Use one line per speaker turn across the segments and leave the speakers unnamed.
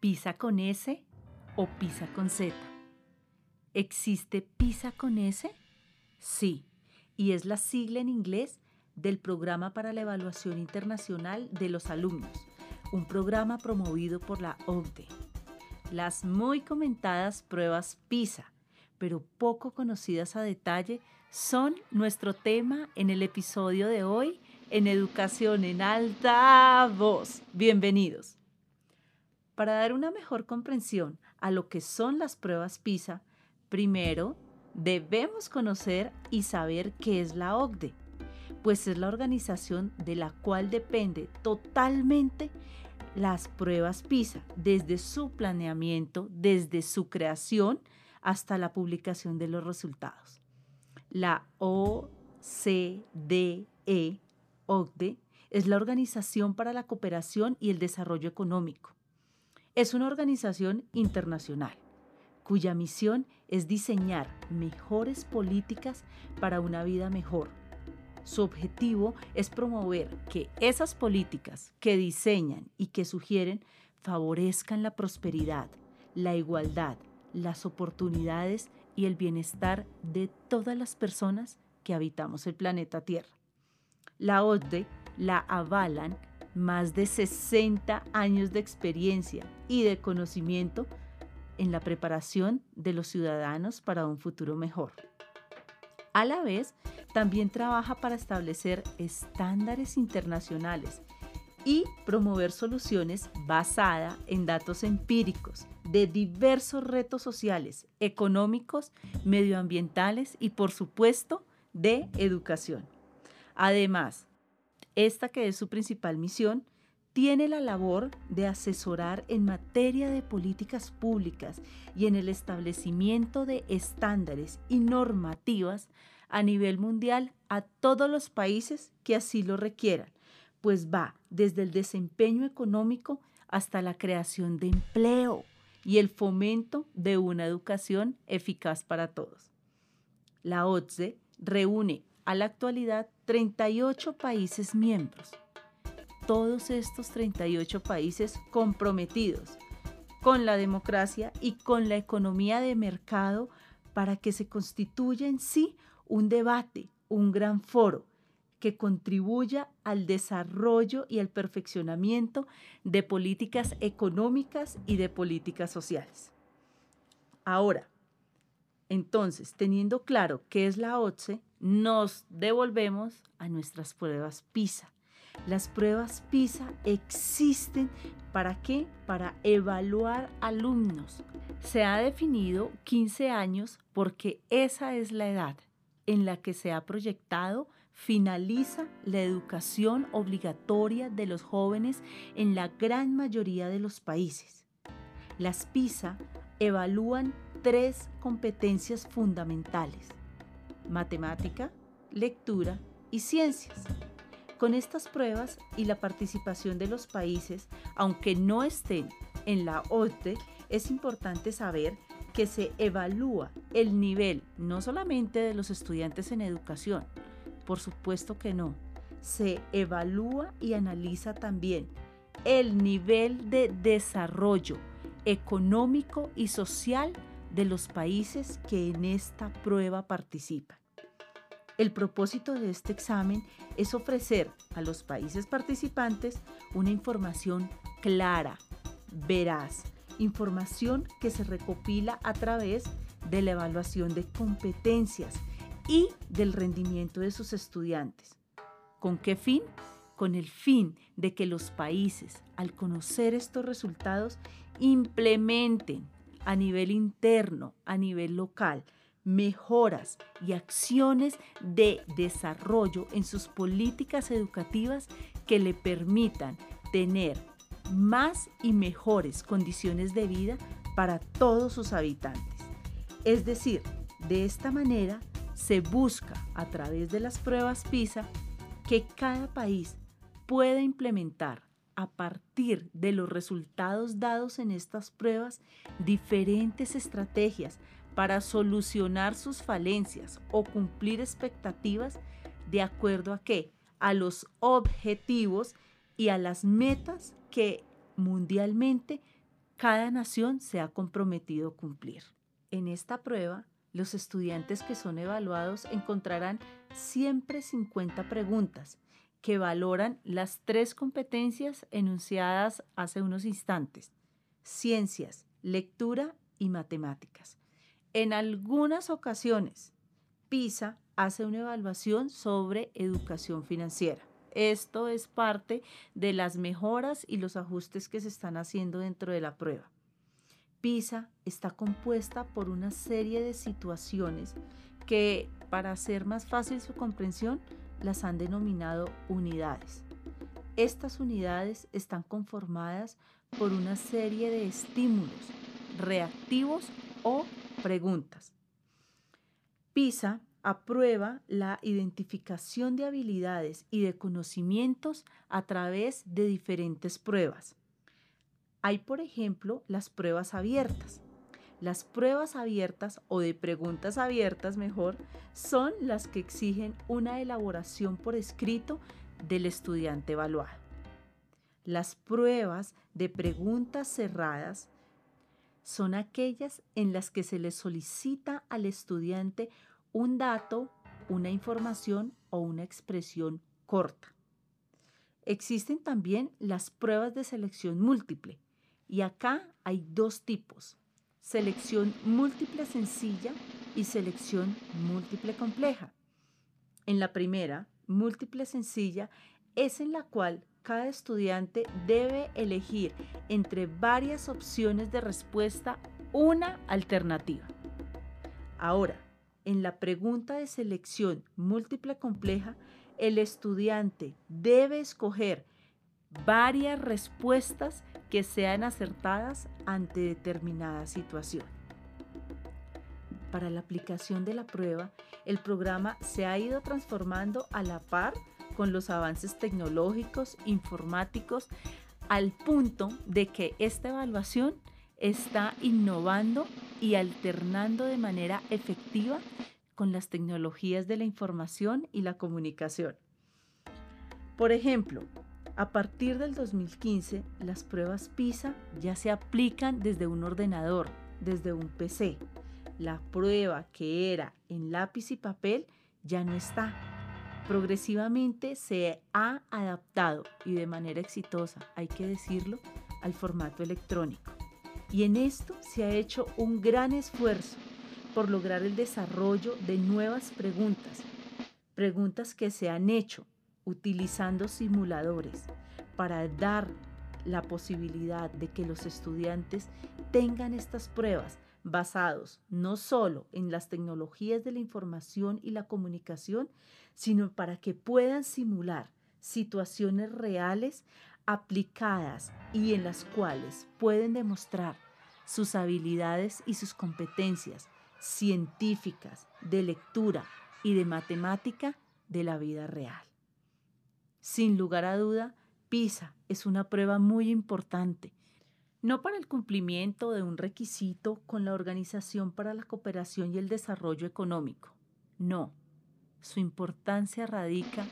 ¿Pisa con S o pisa con Z? ¿Existe PISA con S? Sí, y es la sigla en inglés del Programa para la Evaluación Internacional de los Alumnos, un programa promovido por la OCDE. Las muy comentadas pruebas PISA, pero poco conocidas a detalle, son nuestro tema en el episodio de hoy en Educación en Alta Voz. Bienvenidos. Para dar una mejor comprensión a lo que son las pruebas PISA, primero debemos conocer y saber qué es la OCDE, pues es la organización de la cual depende totalmente las pruebas PISA, desde su planeamiento, desde su creación hasta la publicación de los resultados. La OCDE, OCDE, es la Organización para la Cooperación y el Desarrollo Económico. Es una organización internacional cuya misión es diseñar mejores políticas para una vida mejor. Su objetivo es promover que esas políticas que diseñan y que sugieren favorezcan la prosperidad, la igualdad, las oportunidades y el bienestar de todas las personas que habitamos el planeta Tierra. La OCDE la avalan más de 60 años de experiencia y de conocimiento en la preparación de los ciudadanos para un futuro mejor. A la vez, también trabaja para establecer estándares internacionales y promover soluciones basadas en datos empíricos de diversos retos sociales, económicos, medioambientales y, por supuesto, de educación. Además, esta que es su principal misión, tiene la labor de asesorar en materia de políticas públicas y en el establecimiento de estándares y normativas a nivel mundial a todos los países que así lo requieran, pues va desde el desempeño económico hasta la creación de empleo y el fomento de una educación eficaz para todos. La OCDE reúne a la actualidad 38 países miembros todos estos 38 países comprometidos con la democracia y con la economía de mercado para que se constituya en sí un debate, un gran foro que contribuya al desarrollo y al perfeccionamiento de políticas económicas y de políticas sociales. Ahora, entonces, teniendo claro qué es la OCDE, nos devolvemos a nuestras pruebas PISA las pruebas PISA existen para qué? Para evaluar alumnos. Se ha definido 15 años porque esa es la edad en la que se ha proyectado finaliza la educación obligatoria de los jóvenes en la gran mayoría de los países. Las PISA evalúan tres competencias fundamentales, matemática, lectura y ciencias. Con estas pruebas y la participación de los países, aunque no estén en la OCDE, es importante saber que se evalúa el nivel no solamente de los estudiantes en educación, por supuesto que no, se evalúa y analiza también el nivel de desarrollo económico y social de los países que en esta prueba participan. El propósito de este examen es ofrecer a los países participantes una información clara, veraz, información que se recopila a través de la evaluación de competencias y del rendimiento de sus estudiantes. ¿Con qué fin? Con el fin de que los países, al conocer estos resultados, implementen a nivel interno, a nivel local, mejoras y acciones de desarrollo en sus políticas educativas que le permitan tener más y mejores condiciones de vida para todos sus habitantes. Es decir, de esta manera se busca a través de las pruebas PISA que cada país pueda implementar a partir de los resultados dados en estas pruebas diferentes estrategias para solucionar sus falencias o cumplir expectativas de acuerdo a qué? A los objetivos y a las metas que mundialmente cada nación se ha comprometido a cumplir. En esta prueba, los estudiantes que son evaluados encontrarán siempre 50 preguntas que valoran las tres competencias enunciadas hace unos instantes, ciencias, lectura y matemáticas. En algunas ocasiones, PISA hace una evaluación sobre educación financiera. Esto es parte de las mejoras y los ajustes que se están haciendo dentro de la prueba. PISA está compuesta por una serie de situaciones que, para hacer más fácil su comprensión, las han denominado unidades. Estas unidades están conformadas por una serie de estímulos reactivos o preguntas. PISA aprueba la identificación de habilidades y de conocimientos a través de diferentes pruebas. Hay, por ejemplo, las pruebas abiertas. Las pruebas abiertas o de preguntas abiertas mejor son las que exigen una elaboración por escrito del estudiante evaluado. Las pruebas de preguntas cerradas son aquellas en las que se le solicita al estudiante un dato, una información o una expresión corta. Existen también las pruebas de selección múltiple y acá hay dos tipos, selección múltiple sencilla y selección múltiple compleja. En la primera, múltiple sencilla, es en la cual cada estudiante debe elegir entre varias opciones de respuesta una alternativa. Ahora, en la pregunta de selección múltiple compleja, el estudiante debe escoger varias respuestas que sean acertadas ante determinada situación. Para la aplicación de la prueba, el programa se ha ido transformando a la par con los avances tecnológicos, informáticos, al punto de que esta evaluación está innovando y alternando de manera efectiva con las tecnologías de la información y la comunicación. Por ejemplo, a partir del 2015, las pruebas PISA ya se aplican desde un ordenador, desde un PC. La prueba que era en lápiz y papel ya no está. Progresivamente se ha adaptado y de manera exitosa, hay que decirlo, al formato electrónico. Y en esto se ha hecho un gran esfuerzo por lograr el desarrollo de nuevas preguntas, preguntas que se han hecho utilizando simuladores para dar la posibilidad de que los estudiantes tengan estas pruebas basados no solo en las tecnologías de la información y la comunicación, sino para que puedan simular situaciones reales aplicadas y en las cuales pueden demostrar sus habilidades y sus competencias científicas, de lectura y de matemática de la vida real. Sin lugar a duda, PISA es una prueba muy importante, no para el cumplimiento de un requisito con la Organización para la Cooperación y el Desarrollo Económico, no, su importancia radica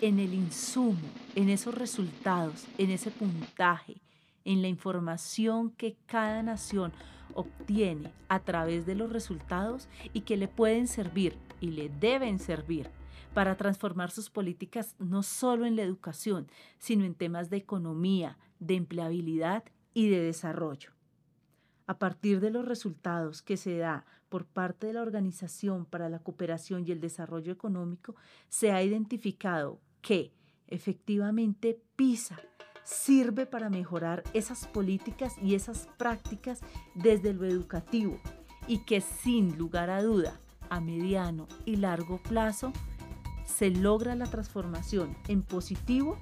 en el insumo, en esos resultados, en ese puntaje, en la información que cada nación obtiene a través de los resultados y que le pueden servir y le deben servir para transformar sus políticas no solo en la educación, sino en temas de economía, de empleabilidad y de desarrollo. A partir de los resultados que se da por parte de la Organización para la Cooperación y el Desarrollo Económico, se ha identificado que efectivamente PISA sirve para mejorar esas políticas y esas prácticas desde lo educativo y que sin lugar a duda, a mediano y largo plazo, se logra la transformación en positivo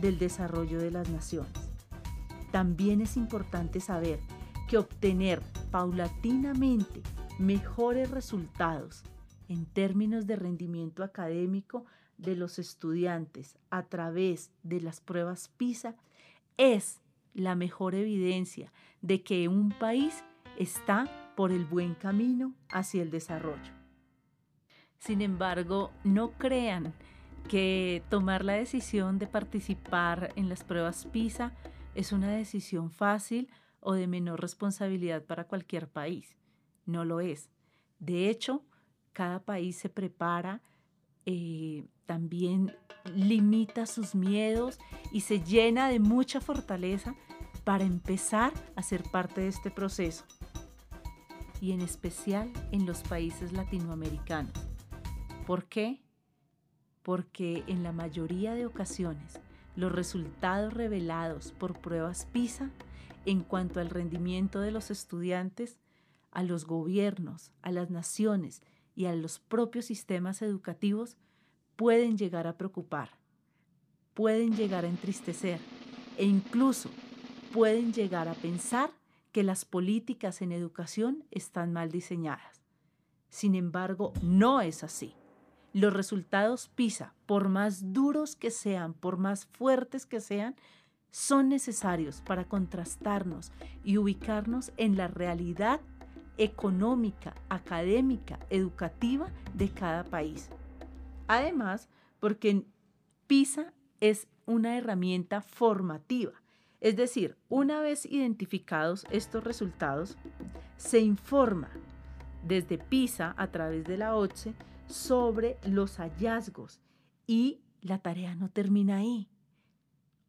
del desarrollo de las naciones. También es importante saber que obtener paulatinamente mejores resultados en términos de rendimiento académico de los estudiantes a través de las pruebas PISA es la mejor evidencia de que un país está por el buen camino hacia el desarrollo. Sin embargo, no crean que tomar la decisión de participar en las pruebas PISA es una decisión fácil o de menor responsabilidad para cualquier país. No lo es. De hecho, cada país se prepara, eh, también limita sus miedos y se llena de mucha fortaleza para empezar a ser parte de este proceso. Y en especial en los países latinoamericanos. ¿Por qué? Porque en la mayoría de ocasiones los resultados revelados por pruebas PISA en cuanto al rendimiento de los estudiantes, a los gobiernos, a las naciones y a los propios sistemas educativos pueden llegar a preocupar, pueden llegar a entristecer e incluso pueden llegar a pensar que las políticas en educación están mal diseñadas. Sin embargo, no es así. Los resultados PISA, por más duros que sean, por más fuertes que sean, son necesarios para contrastarnos y ubicarnos en la realidad económica, académica, educativa de cada país. Además, porque PISA es una herramienta formativa. Es decir, una vez identificados estos resultados, se informa desde PISA a través de la OCSE sobre los hallazgos y la tarea no termina ahí.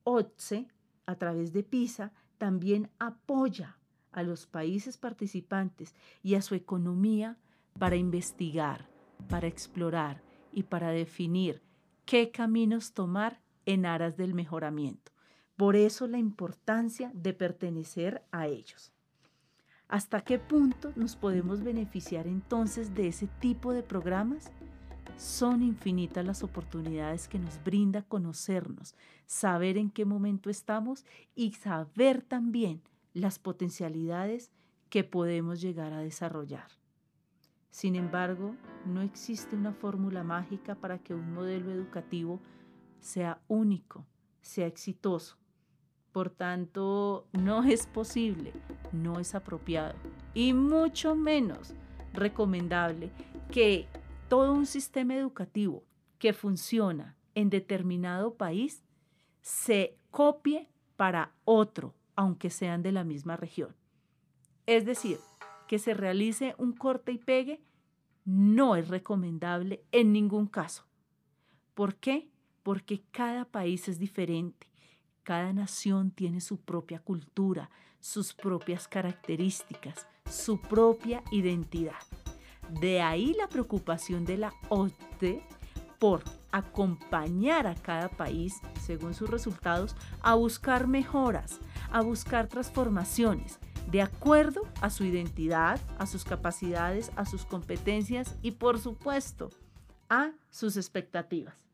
OCSE, a través de PISA, también apoya a los países participantes y a su economía para investigar, para explorar y para definir qué caminos tomar en aras del mejoramiento. Por eso la importancia de pertenecer a ellos. ¿Hasta qué punto nos podemos beneficiar entonces de ese tipo de programas? Son infinitas las oportunidades que nos brinda conocernos, saber en qué momento estamos y saber también las potencialidades que podemos llegar a desarrollar. Sin embargo, no existe una fórmula mágica para que un modelo educativo sea único, sea exitoso. Por tanto, no es posible, no es apropiado y mucho menos recomendable que todo un sistema educativo que funciona en determinado país se copie para otro, aunque sean de la misma región. Es decir, que se realice un corte y pegue no es recomendable en ningún caso. ¿Por qué? Porque cada país es diferente, cada nación tiene su propia cultura, sus propias características, su propia identidad. De ahí la preocupación de la OCDE por acompañar a cada país, según sus resultados, a buscar mejoras, a buscar transformaciones, de acuerdo a su identidad, a sus capacidades, a sus competencias y por supuesto a sus expectativas.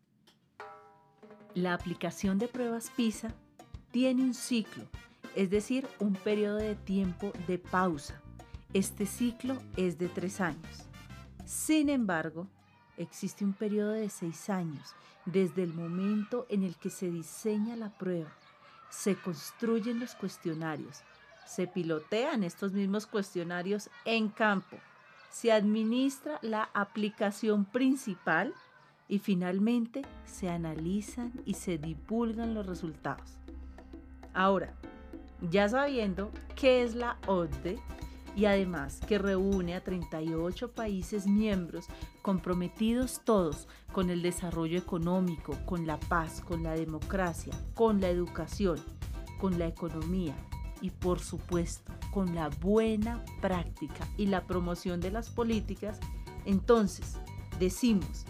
La aplicación de pruebas PISA tiene un ciclo, es decir, un periodo de tiempo de pausa. Este ciclo es de tres años. Sin embargo, existe un periodo de seis años desde el momento en el que se diseña la prueba, se construyen los cuestionarios, se pilotean estos mismos cuestionarios en campo, se administra la aplicación principal y finalmente se analizan y se divulgan los resultados. Ahora, ya sabiendo qué es la ODE y además que reúne a 38 países miembros comprometidos todos con el desarrollo económico, con la paz, con la democracia, con la educación, con la economía, y por supuesto con la buena práctica y la promoción de las políticas, entonces decimos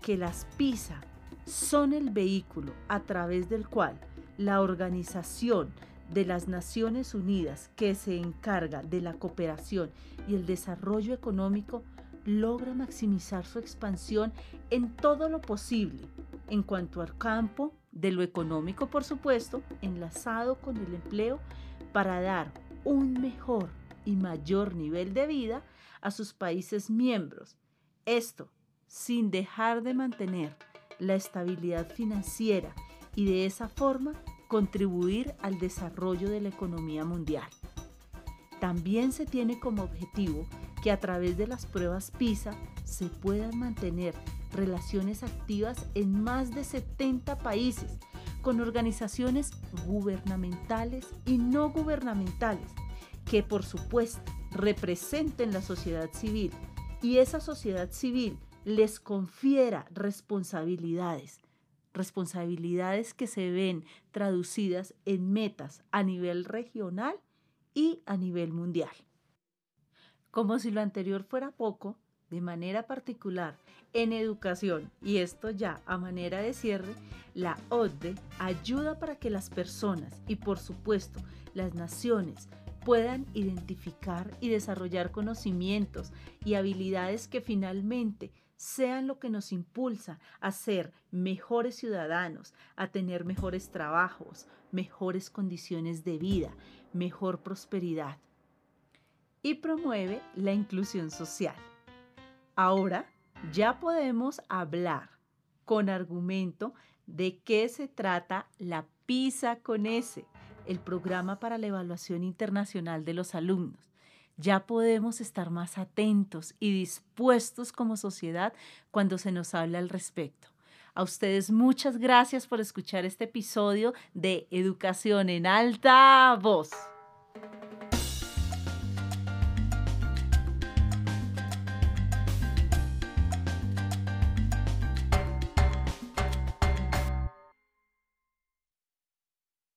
que las PISA son el vehículo a través del cual la Organización de las Naciones Unidas que se encarga de la cooperación y el desarrollo económico logra maximizar su expansión en todo lo posible en cuanto al campo de lo económico, por supuesto, enlazado con el empleo para dar un mejor y mayor nivel de vida a sus países miembros. Esto sin dejar de mantener la estabilidad financiera y de esa forma contribuir al desarrollo de la economía mundial. También se tiene como objetivo que a través de las pruebas PISA se puedan mantener relaciones activas en más de 70 países con organizaciones gubernamentales y no gubernamentales que por supuesto representen la sociedad civil y esa sociedad civil les confiera responsabilidades, responsabilidades que se ven traducidas en metas a nivel regional y a nivel mundial. Como si lo anterior fuera poco, de manera particular en educación, y esto ya a manera de cierre, la ODE ayuda para que las personas y por supuesto las naciones puedan identificar y desarrollar conocimientos y habilidades que finalmente sean lo que nos impulsa a ser mejores ciudadanos, a tener mejores trabajos, mejores condiciones de vida, mejor prosperidad. Y promueve la inclusión social. Ahora ya podemos hablar con argumento de qué se trata la PISA con S, el programa para la evaluación internacional de los alumnos. Ya podemos estar más atentos y dispuestos como sociedad cuando se nos habla al respecto. A ustedes muchas gracias por escuchar este episodio de Educación en Alta Voz.